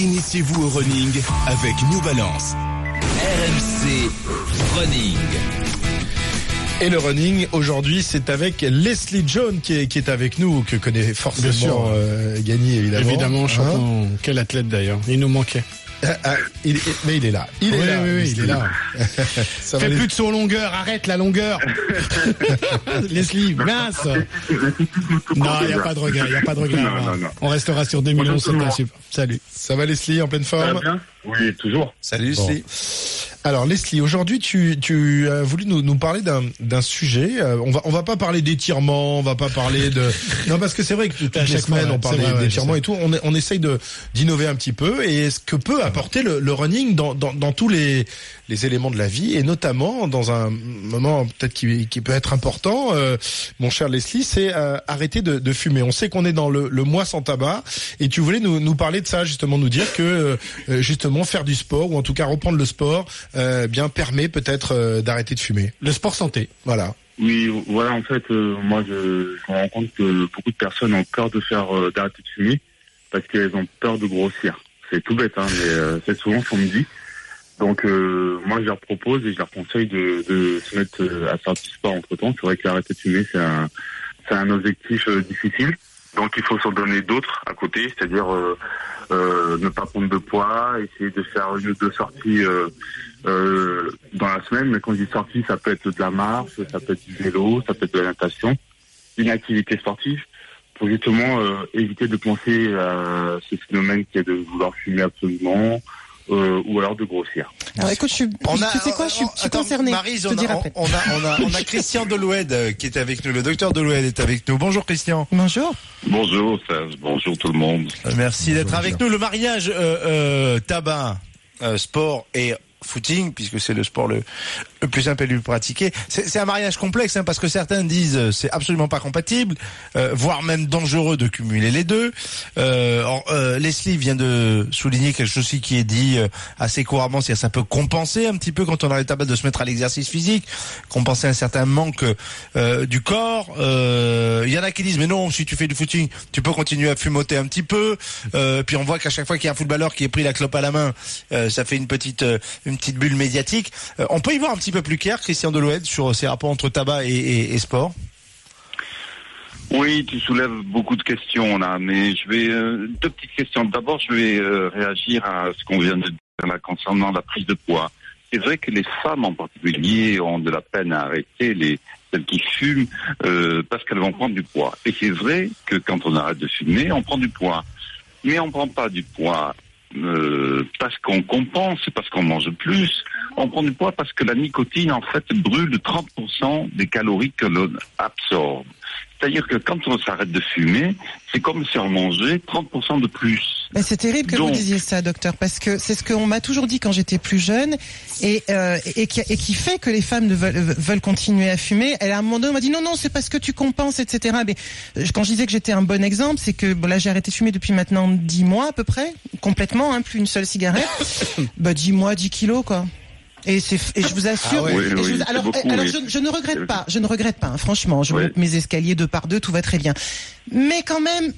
Initiez-vous au running avec New Balance. RMC Running. Et le running, aujourd'hui, c'est avec Leslie John qui est, qui est avec nous, que connaît forcément euh, Gagné, évidemment. Évidemment, Hein champion. Quel athlète d'ailleurs. Il nous manquait. Ah, ah, il est- mais il est là. Il est Oui, là. oui, oui, il est là. Ça Fais plus de son longueur, arrête la longueur. Leslie, mince. Non, il n'y a pas de regret, il n'y a pas de regret. Non, hein. non, non. On restera sur 2011, c'est un super. Salut. Ça va Leslie en pleine Ça va forme bien? Oui, toujours. Salut Bon. Leslie. Alors Leslie, aujourd'hui tu, tu as voulu nous, nous parler d'un d'un sujet. Euh, on va on va pas parler d'étirement, on va pas parler de non parce que c'est vrai que toutes les semaines on parle d'étirement et tout. On, est- on essaye de d'innover un petit peu et ce que peut apporter le, le running dans, dans dans tous les les éléments de la vie et notamment dans un moment peut-être qui, qui peut être important. euh, mon cher Leslie, c'est euh, arrêter de, de fumer. On sait qu'on est dans le, le mois sans tabac et tu voulais nous, nous parler de ça justement, nous dire que euh, justement faire du sport ou en tout cas reprendre le sport euh, bien permet peut-être euh, d'arrêter de fumer. Le sport santé. Voilà. Oui, voilà, en fait, euh, moi, je, je me rends compte que beaucoup de personnes ont peur de faire euh, d'arrêter de fumer parce qu'elles ont peur de grossir. C'est tout bête, hein, mais euh, c'est souvent ce qu'on me dit. Donc, euh, moi, je leur propose et je leur conseille de, de se mettre à faire du sport entre-temps. C'est vrai qu'arrêter de fumer, c'est un, c'est un objectif euh, difficile. Donc, il faut s'en donner d'autres à côté, c'est-à-dire euh, euh, ne pas prendre de poids, essayer de faire une ou deux sorties euh, dans la semaine. Mais quand je dis sortie, ça peut être de la marche, ça peut être du vélo, ça peut être de la natation, une activité sportive pour justement éviter de penser à ce phénomène qui est de vouloir fumer absolument euh, ou alors de grossir. Alors écoute, je suis, tu sais quoi, je suis, attends, concernée. Maryse, on a, dirai après. on, a, on, a, on a Christian Deloued euh, qui est avec nous. Le docteur Deloued est avec nous. Bonjour Christian. Bonjour. Bonjour Serge, bonjour tout le monde. Euh, Merci d'être avec nous. Le mariage euh, euh, tabac, euh, sport et footing, puisque c'est le sport le, plus simple et le plus pratiqué. C'est un mariage complexe, hein, parce que certains disent euh, c'est absolument pas compatible, euh, voire même dangereux de cumuler les deux. Euh, or, euh, Leslie vient de souligner quelque chose qui est dit euh, assez couramment, c'est que ça peut compenser un petit peu quand on arrête tabac de se mettre à l'exercice physique, compenser un certain manque euh, du corps. Il y en a qui disent mais non, si tu fais du footing, tu peux continuer à fumoter un petit peu. Puis on voit qu'à chaque fois qu'il y a un footballeur qui est pris la clope à la main, ça fait une petite une petite bulle médiatique. Euh, on peut y voir un petit peu plus clair, Christian Deloued, sur ces rapports entre tabac et, sport? Oui, tu soulèves beaucoup de questions là, mais je vais euh, deux petites questions. D'abord, je vais euh, réagir à ce qu'on vient de dire là concernant la prise de poids. C'est vrai que les femmes en particulier ont de la peine à arrêter les celles qui fument parce qu'elles vont prendre du poids. Et c'est vrai que quand on arrête de fumer, on prend du poids, mais on prend pas du poids euh, parce qu'on compense, parce qu'on mange plus. On prend du poids parce que la nicotine en fait brûle 30% des calories que l'on absorbe. C'est-à-dire que quand on s'arrête de fumer, c'est comme si on mangeait 30% de plus. Mais c'est terrible que Donc- vous disiez ça, docteur, parce que c'est ce qu'on m'a toujours dit quand j'étais plus jeune, et, euh, et, qui, et qui fait que les femmes ne veulent, veulent continuer à fumer. Elle à un moment donné on m'a dit non non c'est parce que tu compenses etc. Mais euh, quand je disais que j'étais un bon exemple, c'est que bon, là j'ai arrêté de fumer depuis maintenant 10 mois à peu près, complètement, hein, plus une seule cigarette. bah 10 mois, 10 kilos quoi. Et, c'est, et je vous assure. Ah. Oui, je vous- alors, beaucoup, alors oui. je, je ne regrette pas, je ne regrette pas. hein, franchement, je monte mes escaliers deux par deux, tout va très bien. Mais quand même,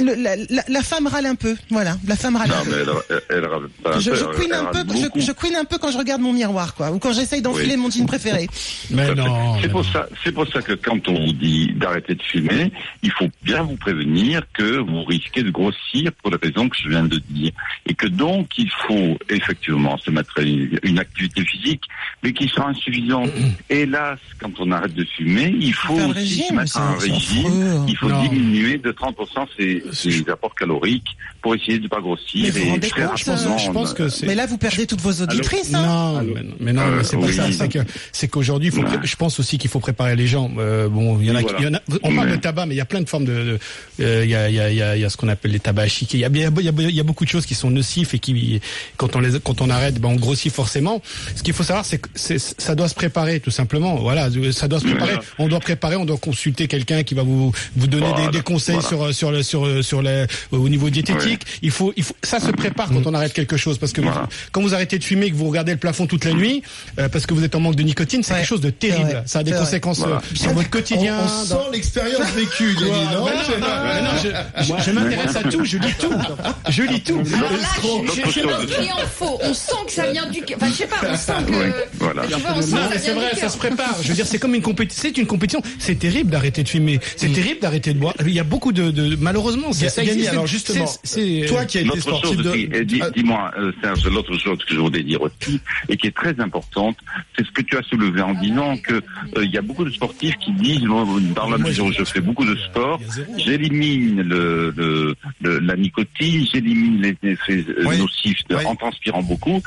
le- la, la- la femme râle un peu. Voilà, la femme râle Non, un peu. mais elle, elle, elle râle pas un Je, peu, je un peu, râle je, beaucoup. je couine un peu quand je regarde mon miroir, quoi, ou quand j'essaye d'enfiler Oui. mon jean préféré. Mais non. C'est pour non. ça, c'est pour ça que quand on vous dit d'arrêter de fumer, il faut bien vous prévenir que vous risquez de grossir pour les raisons que je viens de dire, et que donc il faut effectivement se mettre à une, une activité physique, mais qui sera insuffisante. Hélas, quand on arrête de fumer, il faut aussi régime, se mettre à un régime. Il faut Non. diminuer de 30% ses ses, ses apports caloriques pour essayer de pas Mais grossir. vous vous et rendez très compte, Je pense, rapidement, je pense que c'est. Mais là, vous perdez toutes vos auditrices. hein. Non, mais non, mais, mais c'est Euh, pas ça. oui. C'est que c'est qu'aujourd'hui, pré- Je pense aussi qu'il faut préparer les gens. Euh, bon, il y en a, voilà. il y en a. On parle de tabac, mais il y a plein de formes de. de- euh, Il y a, il y a, il y a, il y a ce qu'on appelle les tabacs chiqués. Il y a, il y a, il y a- il y a beaucoup de choses qui sont nocifs et qui, quand on les, quand on arrête, ben on grossit forcément. Ce qu'il faut savoir, c'est que ça doit se préparer, tout simplement. Voilà, ça doit se préparer. Voilà. On doit préparer, on doit consulter quelqu'un qui va vous vous donner Voilà, des, des conseils voilà. sur sur le sur sur le au niveau diététique. Il faut il faut ça se prépare quand on arrête quelque chose parce que vous- quand vous arrêtez de fumer, que vous regardez le plafond toute la nuit euh, parce que vous êtes en manque de nicotine, c'est Ouais, quelque chose de terrible. ça a des conséquences Voilà. euh, sur votre quotidien. On, on dans- sent l'expérience vécue, Denis, non non, non, je, je- je m'intéresse à tout, je lis tout, je lis tout. Alors là, je, pense qu'il en faut. On sent que ça vient du. Enfin, je sais pas, on sent que. Voilà. Tu vois, on sent Non, que mais ça c'est vrai, ça se prépare. Je veux dire, c'est comme une compétition. C'est une compétition. C'est terrible d'arrêter de fumer. C'est terrible d'arrêter de boire. Il y a beaucoup de, de malheureusement, c'est ça Gagné, existe. alors C'est- justement, c'est- toi qui as été L'autre sportif de... Ah, dis-moi, euh, Serge, l'autre chose que je voudrais dire aussi, et qui est très importante, c'est ce que tu as soulevé en disant que euh, il y a beaucoup de sportifs qui disent, dans la mesure où je fais beaucoup de sport, j'élimine le, le- le- la nicotine, j'élimine les effets euh, Oui. nocifs de- Oui. en transpirant beaucoup.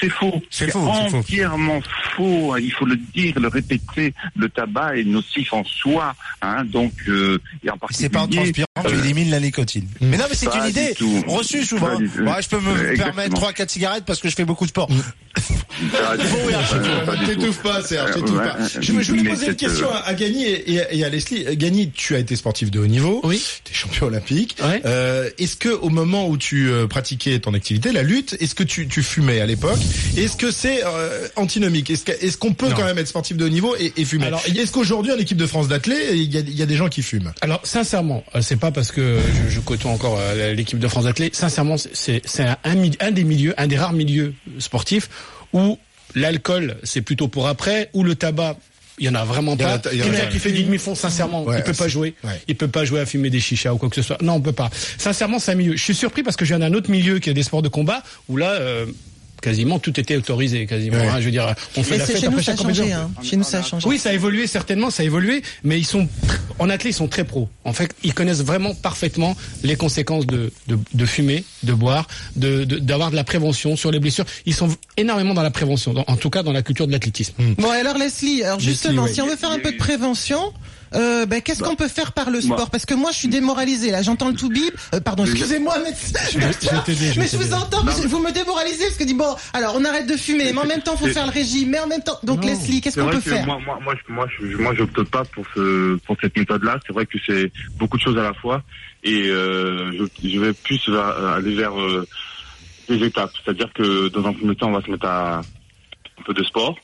C'est faux. C'est faux, c'est faux. entièrement faux. Il faut le dire, le répéter. Le tabac est nocif en soi, hein, donc euh, et en C'est pas en particulier. transpirant, tu la nicotine. Mais non, mais c'est une idée reçue souvent. Je peux me Exactement. permettre trois, quatre cigarettes parce que je fais beaucoup de sport. Tout, pas- Serge, t'étouffes Ouais, pas. Je, voulais poser une question euh, à, Gagny et, et- et à Leslie. Gagny, tu as été sportif de haut niveau. Oui. Tu es champion olympique. Ouais. Euh, est-ce que au moment où tu euh, pratiquais ton activité, la lutte, est-ce que tu, tu fumais à l'époque? Est-ce que c'est euh, antinomique? Est-ce qu'on peut Non. quand même être sportif de haut niveau et, et fumer? Alors, Est-ce qu'aujourd'hui en équipe de France d'athlètes, il y a, il y a des gens qui fument? Alors sincèrement, c'est pas parce que je, je côtoie encore l'équipe de France d'athlètes. Sincèrement, c'est- un des milieux, un des rares milieux sportifs où l'alcool c'est plutôt pour après, où le tabac il y en a vraiment a- pas. il y en a- qui fait du demi-fond, sincèrement, Ouais, il peut pas jouer. ouais. Il peut pas jouer à fumer des chichas ou quoi que ce soit. Non, on peut pas. Sincèrement, c'est un milieu. Je suis surpris parce que je viens d'un autre milieu qui est des sports de combat où là, euh, quasiment tout était autorisé, quasiment. Ouais. hein. je veux dire, on fait Mais la fête chez nous, après ça a chaque compétition. changé. Hein. Chez nous, ça a changé. Oui, ça a évolué certainement, ça a évolué, mais ils sont en athlète, ils sont très pros. En fait, ils connaissent vraiment parfaitement les conséquences de de, de fumer, de boire, de de- d'avoir de, la prévention sur les blessures. Ils sont énormément dans la prévention, dans- en tout cas dans la culture de l'athlétisme. Bon, alors Leslie, alors Leslie, justement, oui. si on veut faire un peu de prévention, euh, ben, qu'est-ce qu'on peut faire par le sport Bah. Parce que moi, je suis démoralisée. Là, j'entends le tout bip. Euh, pardon, excusez-moi, mais je mais je vous entends, vous- vous me démoralisez parce que dit bon, alors on arrête de fumer, mais en même temps, faut faire le régime, mais en même temps, donc Leslie, qu'est-ce qu'on peut faire moi, moi, moi, je, moi, je, moi, j'opte pas pour ce, pour cette méthode-là. C'est vrai que c'est beaucoup de choses à la fois, et euh, je, vais plus aller vers des étapes. C'est-à-dire que dans un premier temps, on va se mettre à un peu de sport.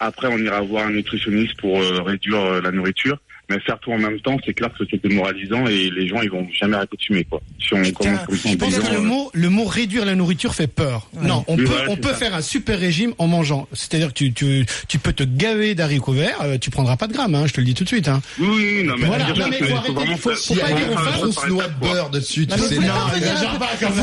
Après, on ira voir un nutritionniste pour réduire la nourriture. Mais faire tout en même temps, c'est clair que c'est démoralisant et les gens ils vont jamais arrêter de fumer quoi. Si on commence comme ça en Je pense que le euh, mot, le mot réduire la nourriture fait peur. Non, on Oui, peut, voilà, on peut ça. faire un super régime en mangeant. C'est-à-dire que tu, tu, tu peux te gaver d'haricots verts, euh, tu prendras pas de grammes, hein, je te le dis tout de suite. Hein. Oui, oui, non mais Voilà. Non, mais faut arrêter, faut- faut faut pas dire noix de beurre dessus, tu sais. vous non,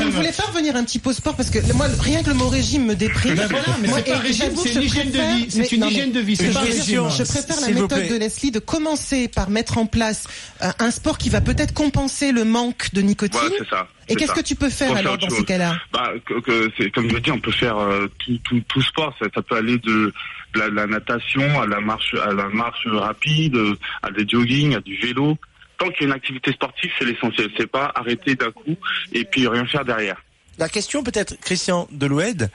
ne voulez pas revenir un petit peu au sport parce que moi rien que le mot régime me déprime. Ben voilà, mais Moi, c'est pas un régime, c'est une hygiène de vie. C'est une hygiène de vie, c'est je pas un préfère- régime. Je préfère la méthode de Leslie de commencer par mettre en place euh, un sport qui va peut-être compenser le manque de nicotine. Voilà, c'est ça. Et qu'est-ce que tu peux faire alors dans ces chose. cas-là? Bah, que, que c'est comme je dis, on peut faire euh, tout, tout, tout sport. Ça, ça peut aller de, de la, de la natation à la marche, à la marche rapide, euh, à des jogging, à du vélo. Tant qu'il y a une activité sportive, c'est l'essentiel. C'est pas arrêter d'un coup et puis rien faire derrière. La question peut-être, Christian Deloued,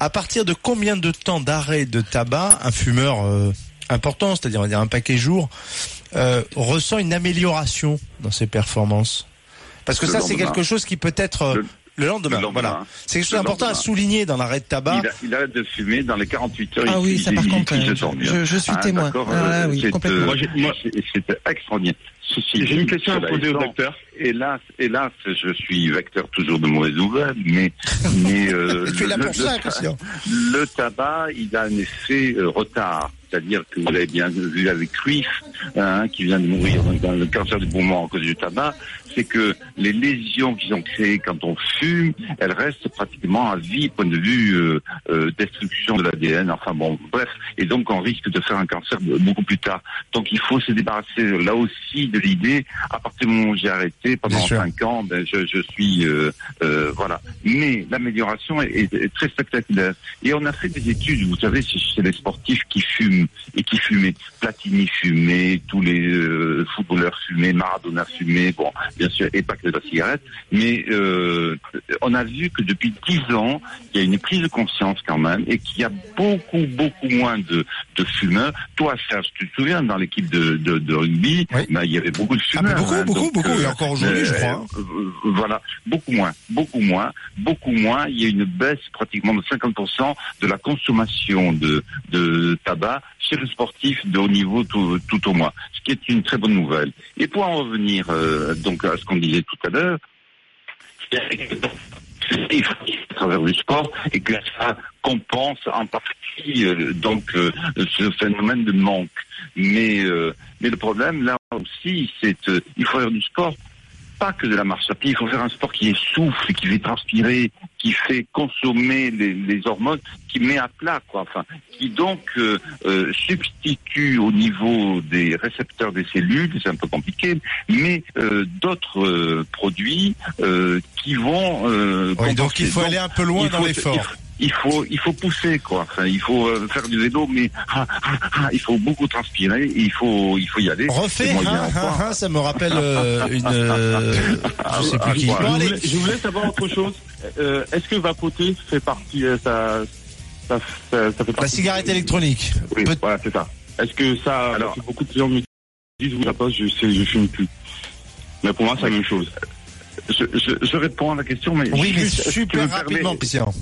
à partir de combien de temps d'arrêt de tabac un fumeur euh, important, c'est-à-dire on va dire un paquet jour, euh, ressent une amélioration dans ses performances Parce que Le ça, c'est lendemain. quelque chose qui peut être euh, Le- le, lendemain. le lendemain. Voilà, c'est quelque chose Le d'important à souligner dans l'arrêt de tabac. Il, a- il arrête de fumer dans les 48 heures. Ah il- oui, ça il- par il- contre, il se euh, mieux. je- je suis Ah, témoin. Ah, oui, c'est, euh, extraordinaire. J'ai une question à poser au docteur. Hélas, hélas, je suis vecteur toujours de mauvaises nouvelles, mais, mais euh, tu es là le- pour le- ça, Christian. Le tabac, il a un effet euh, retard. C'est-à-dire que vous l'avez bien vu avec Ruiff, hein, qui vient de mourir dans le cancer du poumon à cause du tabac. C'est que les lésions qui sont créées quand on fume, elles restent pratiquement à vie, point de vue euh, euh, destruction de l'ADN. Enfin bon, bref. Et donc on risque de faire un cancer beaucoup plus tard. Donc il faut se débarrasser là aussi de l'idée. À partir du moment où j'ai arrêté pendant Bien sûr. cinq ans, ben, je, je suis euh, euh, voilà. Mais l'amélioration est, très spectaculaire. Et on a fait des études, vous savez, chez, les sportifs qui fument et qui fumaient. Platini fumait, tous les euh, footballeurs fumaient, Maradona fumait, bon, bien sûr, et pas que de la cigarette. Mais euh, on a vu que depuis dix ans, il y a une prise de conscience quand même, et qu'il y a beaucoup, beaucoup moins de, de fumeurs. Toi, Serge, tu te souviens, dans l'équipe de, de, de rugby, Oui. ben, il y avait beaucoup de Ah, fumeurs. beaucoup, hein. beaucoup, Donc, beaucoup. Et euh, encore aujourd'hui, je euh, crois. hein. euh, voilà, beaucoup moins, beaucoup moins, beaucoup moins. Il y a une baisse pratiquement de 50% de la consommation de, de tabac chez le sportif de haut niveau tout, tout au mois, ce qui est une très bonne nouvelle. Et pour en revenir donc à ce qu'on disait tout à l'heure, à travers du sport et que ça compense en partie euh, donc euh, ce phénomène de manque. Mais euh, mais le problème là aussi, c'est euh, il faut faire du sport pas que de la marche à pied, il faut faire un sport qui essouffle, qui fait transpirer, qui fait consommer les, les hormones, qui met à plat, quoi. Enfin, qui donc euh, euh, substitue au niveau des récepteurs des cellules, c'est un peu compliqué, mais euh, d'autres euh, produits euh, qui vont. Euh, Oui, donc il faut aller un peu loin dans l'effort. Il faut, il faut pousser quoi. Enfin, il faut euh, faire du vélo, mais ah, ah, ah, il faut beaucoup transpirer. et Il faut, il faut y aller. Moyens hein, hein, hein, ça me rappelle euh, une, euh, je sais plus qui. Bon, je, allez. voulais, je voulais savoir autre chose. Euh, Est-ce que vapoter fait partie, euh, ça, ça, ça, ça fait partie La cigarette électronique. Oui, Peut- voilà, c'est ça. Est-ce que ça, Alors- beaucoup de gens me disent, oui, la poste, je sais, je fume plus. Mais pour moi, c'est la même chose. Je, je, je réponds à la question, mais Oui, mais juste, tu super me permets- rapidement, Christian.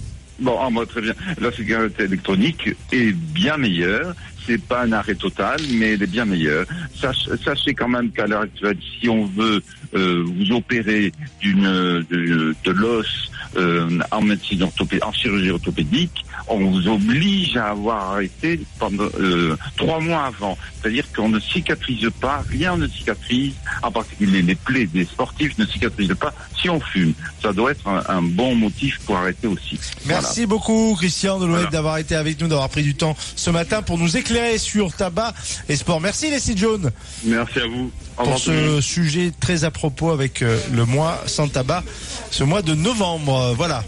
Bon, ah, moi, très bien. La cigarette électronique est bien meilleure. C'est pas un arrêt total, mais elle est bien meilleure. Sach- sachez quand même qu'à l'heure actuelle, si on veut euh, vous opérer d'une de, de l'os euh, en médecine orthopédique, en chirurgie orthopédique, on vous oblige à avoir arrêté pendant euh, trois mois avant. C'est-à-dire qu'on ne cicatrise pas, rien ne cicatrise, en particulier les plaies des sportifs ne cicatrisent pas si on fume. Ça doit être un, un bon motif pour arrêter aussi. Merci beaucoup, Christian Delouet, Voilà. d'avoir été avec nous, d'avoir pris du temps ce matin pour nous éclairer sur tabac et sport. Merci, Leslie Jones, Merci à vous. Au pour ce sujet très à propos avec euh, le mois sans tabac, ce mois de novembre. Voilà.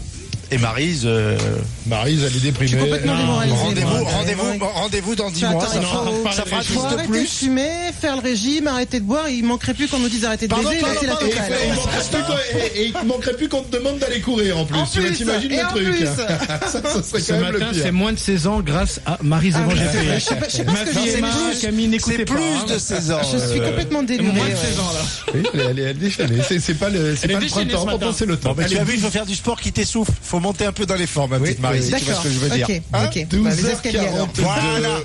Et Marise, euh, Maryse, elle est Je suis déprimée. complètement démoralisée. rendez-vous, rendez-vous, rendez-vous dans 10 Attends, mois. Ça faut- ça fera faut 12 de arrêter de plus. fumer, faire le régime, arrêter de boire. Il manquerait plus qu'on nous dise arrêter de baiser. c'est la Et, totale. et il manquerait plus qu'on- et- et il te manquerait plus qu'on te demande d'aller courir en plus. En tu plus, t'imagines le truc. plus. ça, ça serait quand même matin, le pire. c'est moins de 16 ans grâce à Marie Ah, Zévan je sais- pas- ce que fille c'est Emma, plus. Camille, C'est n'écoutez pas. plus hein. de 16 ans. Je suis complètement délivrée. Moins de ouais. 16 ans là. Oui, elle, est- déchaînée. C'est pas le, printemps. le temps. Tu as vu, il faut faire du sport qui t'essouffle. Faut monter un peu dans les formes, ma petite Marie, si tu vois ce que je veux dire. Ok, Hein. Bah, les escaliers alors. 12h42. Voilà.